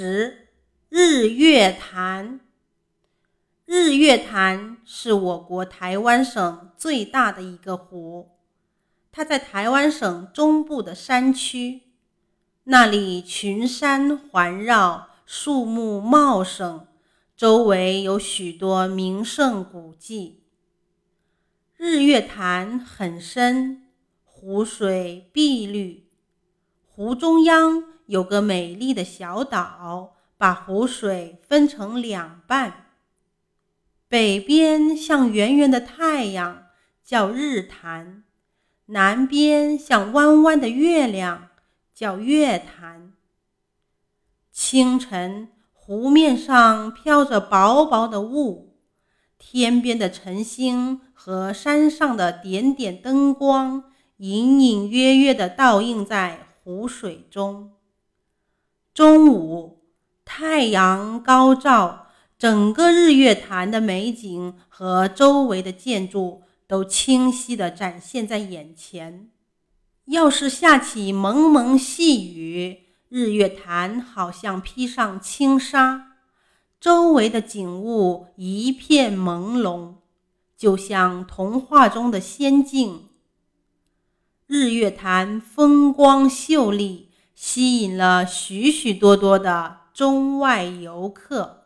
十日月潭。日月潭是我国台湾省最大的一个湖，它在台湾省中部的山区，那里群山环绕，树木茂盛，周围有许多名胜古迹。日月潭很深，湖水碧绿，湖中央。有个美丽的小岛，把湖水分成两半。北边像圆圆的太阳，叫日潭；南边像弯弯的月亮，叫月潭。清晨，湖面上飘着薄薄的雾，天边的晨星和山上的点点灯光，隐隐约约地倒映在湖水中。中午，太阳高照，整个日月潭的美景和周围的建筑都清晰地展现在眼前。要是下起蒙蒙细雨，日月潭好像披上轻纱，周围的景物一片朦胧，就像童话中的仙境。日月潭风光秀丽。吸引了许许多多的中外游客。